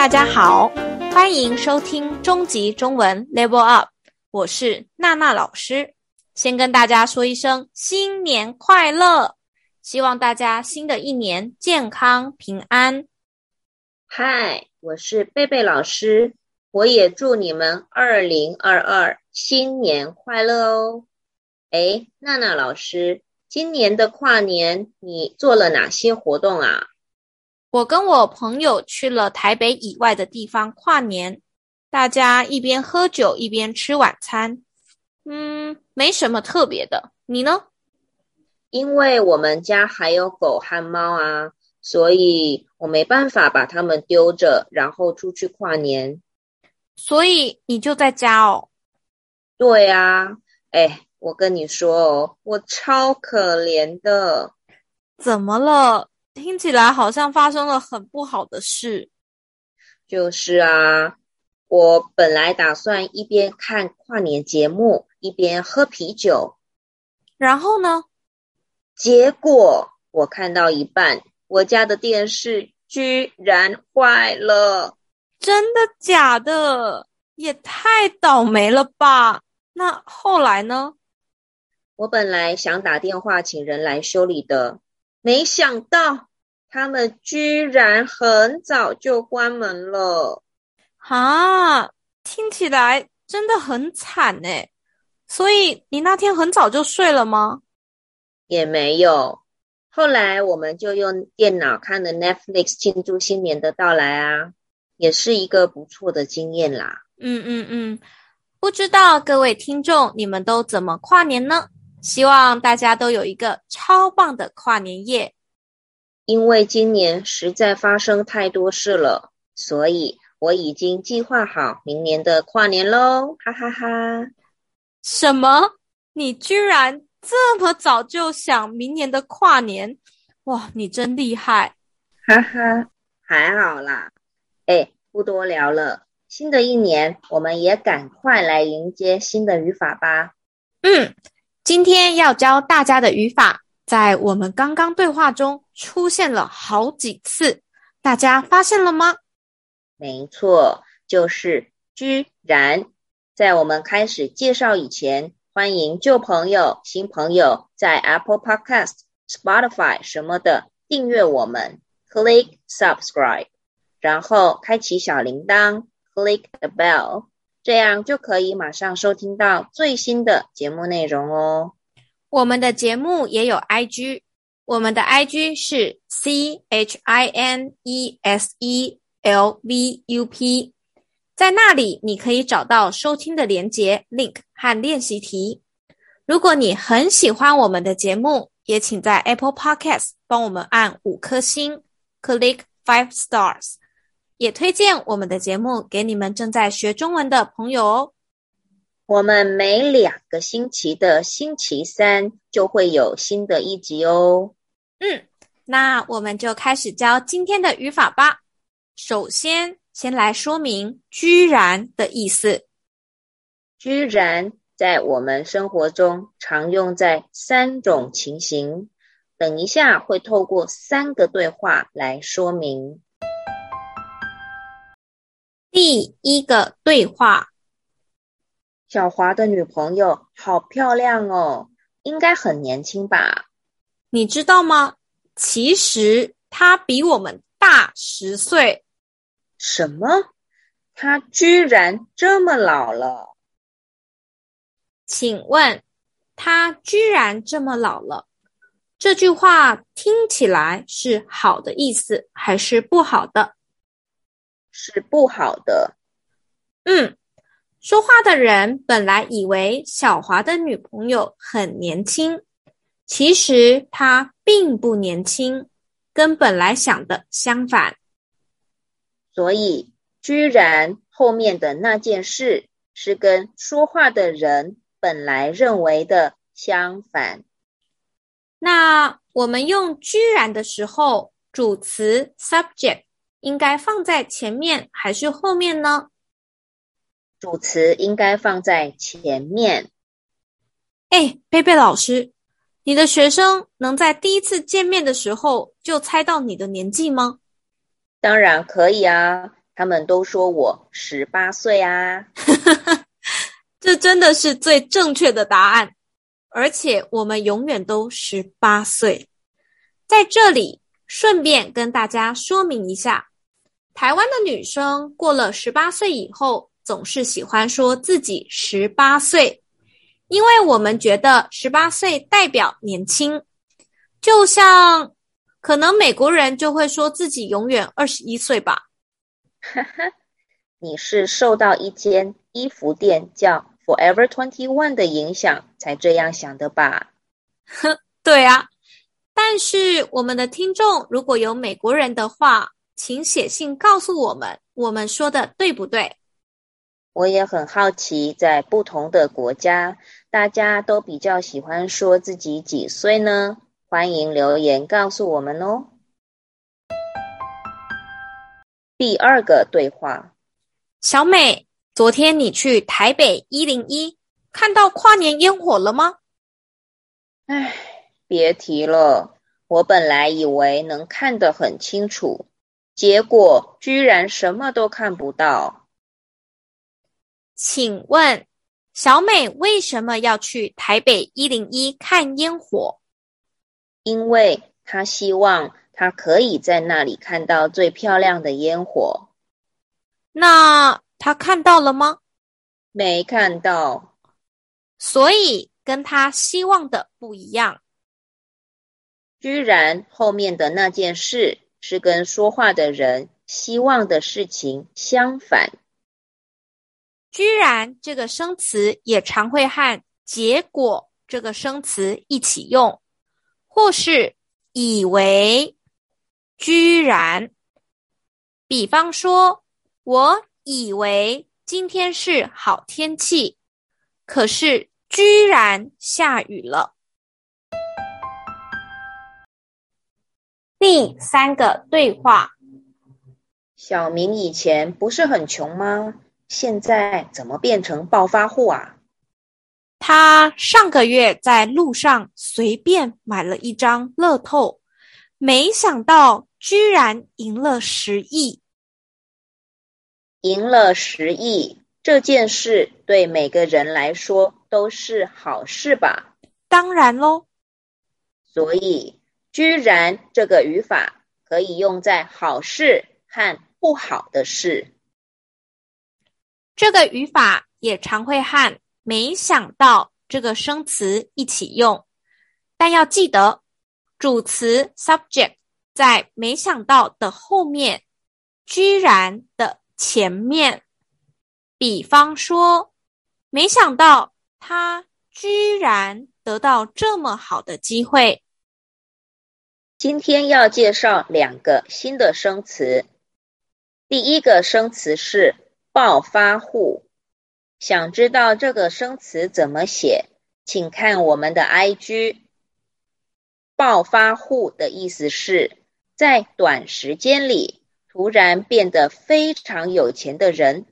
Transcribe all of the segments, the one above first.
大家好，欢迎收听中级中文 Level Up，我是娜娜老师。先跟大家说一声新年快乐，希望大家新的一年健康平安。嗨，我是贝贝老师，我也祝你们二零二二新年快乐哦。诶，娜娜老师，今年的跨年你做了哪些活动啊？我跟我朋友去了台北以外的地方跨年，大家一边喝酒一边吃晚餐。嗯，没什么特别的。你呢？因为我们家还有狗和猫啊，所以我没办法把它们丢着，然后出去跨年。所以你就在家哦？对啊。哎，我跟你说哦，我超可怜的。怎么了？听起来好像发生了很不好的事。就是啊，我本来打算一边看跨年节目，一边喝啤酒，然后呢？结果我看到一半，我家的电视居然坏了！真的假的？也太倒霉了吧！那后来呢？我本来想打电话请人来修理的，没想到他们居然很早就关门了。啊，听起来真的很惨诶。所以你那天很早就睡了吗？也没有。后来我们就用电脑看了 Netflix 庆祝新年的到来啊，也是一个不错的经验啦。嗯嗯嗯，不知道各位听众你们都怎么跨年呢？希望大家都有一个超棒的跨年夜。因为今年实在发生太多事了，所以我已经计划好明年的跨年喽！哈哈哈。什么？你居然这么早就想明年的跨年？哇，你真厉害！哈哈，还好啦。哎，不多聊了。新的一年，我们也赶快来迎接新的语法吧。嗯，今天要教大家的语法，在我们刚刚对话中出现了好几次，大家发现了吗？没错，就是居然。在我们开始介绍以前，欢迎旧朋友、新朋友在 Apple Podcast、Spotify 什么的订阅我们，Click Subscribe，然后开启小铃铛，Click the bell，这样就可以马上收听到最新的节目内容哦。我们的节目也有 IG，我们的 IG 是 C H I N E S E L V U P。在那里，你可以找到收听的连接 link 和练习题。如果你很喜欢我们的节目，也请在 Apple Podcast 帮我们按五颗星，click five stars。也推荐我们的节目给你们正在学中文的朋友哦。我们每两个星期的星期三就会有新的一集哦。嗯，那我们就开始教今天的语法吧。首先，先来说明“居然”的意思。居然在我们生活中常用在三种情形，等一下会透过三个对话来说明。第一个对话：小华的女朋友好漂亮哦，应该很年轻吧？你知道吗？其实她比我们大十岁。什么？她居然这么老了？请问，她居然这么老了？这句话听起来是好的意思还是不好的？是不好的。嗯，说话的人本来以为小华的女朋友很年轻，其实她并不年轻，跟本来想的相反。所以，居然后面的那件事是跟说话的人本来认为的相反。那我们用居然的时候，主词 subject 应该放在前面还是后面呢？主词应该放在前面。哎，贝贝老师，你的学生能在第一次见面的时候就猜到你的年纪吗？当然可以啊，他们都说我十八岁啊。这真的是最正确的答案，而且我们永远都十八岁。在这里，顺便跟大家说明一下，台湾的女生过了十八岁以后，总是喜欢说自己十八岁，因为我们觉得十八岁代表年轻，就像可能美国人就会说自己永远二十一岁吧。哈哈，你是受到一间衣服店叫 Forever Twenty One 的影响才这样想的吧？哼，对啊。但是我们的听众如果有美国人的话，请写信告诉我们，我们说的对不对？我也很好奇，在不同的国家，大家都比较喜欢说自己几岁呢？欢迎留言告诉我们哦。第二个对话，小美，昨天你去台北一零一看到跨年烟火了吗？唉，别提了，我本来以为能看得很清楚，结果居然什么都看不到。请问，小美为什么要去台北一零一看烟火？因为她希望。她可以在那里看到最漂亮的烟火。那她看到了吗？没看到。所以跟她希望的不一样。居然后面的那件事是跟说话的人希望的事情相反。居然这个生词也常会和结果这个生词一起用，或是以为。居然，比方说，我以为今天是好天气，可是居然下雨了。第三个对话：小明以前不是很穷吗？现在怎么变成暴发户啊？他上个月在路上随便买了一张乐透，没想到。居然赢了十亿！赢了十亿这件事对每个人来说都是好事吧？当然喽。所以，居然这个语法可以用在好事和不好的事。这个语法也常会和没想到这个生词一起用，但要记得主词 subject。在没想到的后面，居然的前面。比方说，没想到他居然得到这么好的机会。今天要介绍两个新的生词。第一个生词是暴发户。想知道这个生词怎么写？请看我们的 IG。暴发户的意思是。在短时间里突然变得非常有钱的人，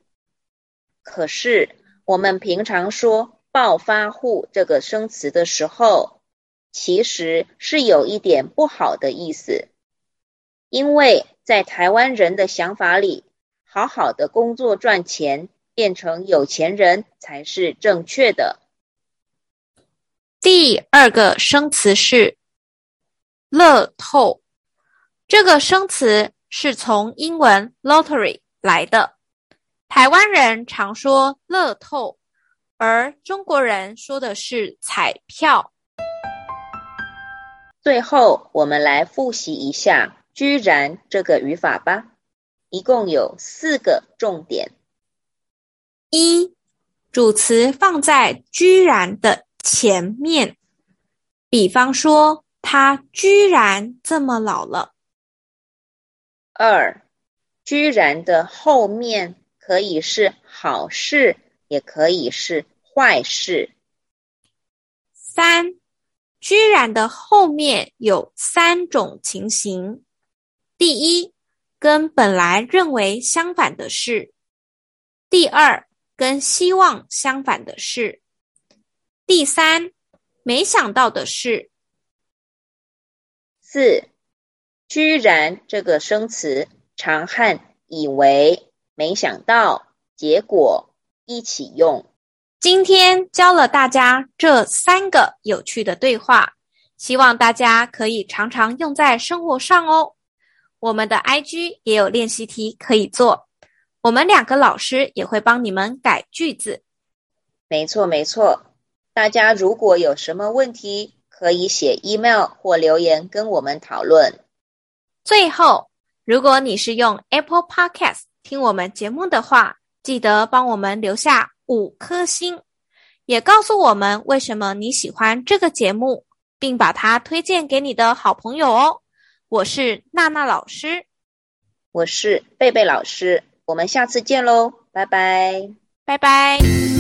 可是我们平常说“暴发户”这个生词的时候，其实是有一点不好的意思，因为在台湾人的想法里，好好的工作赚钱，变成有钱人才是正确的。第二个生词是“乐透”。这个生词是从英文 lottery 来的，台湾人常说乐透，而中国人说的是彩票。最后，我们来复习一下“居然”这个语法吧，一共有四个重点：一、主词放在“居然”的前面，比方说，他居然这么老了。二，居然的后面可以是好事，也可以是坏事。三，居然的后面有三种情形：第一，跟本来认为相反的事；第二，跟希望相反的事；第三，没想到的事。四。居然这个生词常和以为、没想到，结果一起用。今天教了大家这三个有趣的对话，希望大家可以常常用在生活上哦。我们的 IG 也有练习题可以做，我们两个老师也会帮你们改句子。没错，没错。大家如果有什么问题，可以写 email 或留言跟我们讨论。最后，如果你是用 Apple Podcast 听我们节目的话，记得帮我们留下五颗星，也告诉我们为什么你喜欢这个节目，并把它推荐给你的好朋友哦。我是娜娜老师，我是贝贝老师，我们下次见喽，拜拜，拜拜。